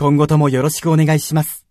今後ともよろしくお願いします。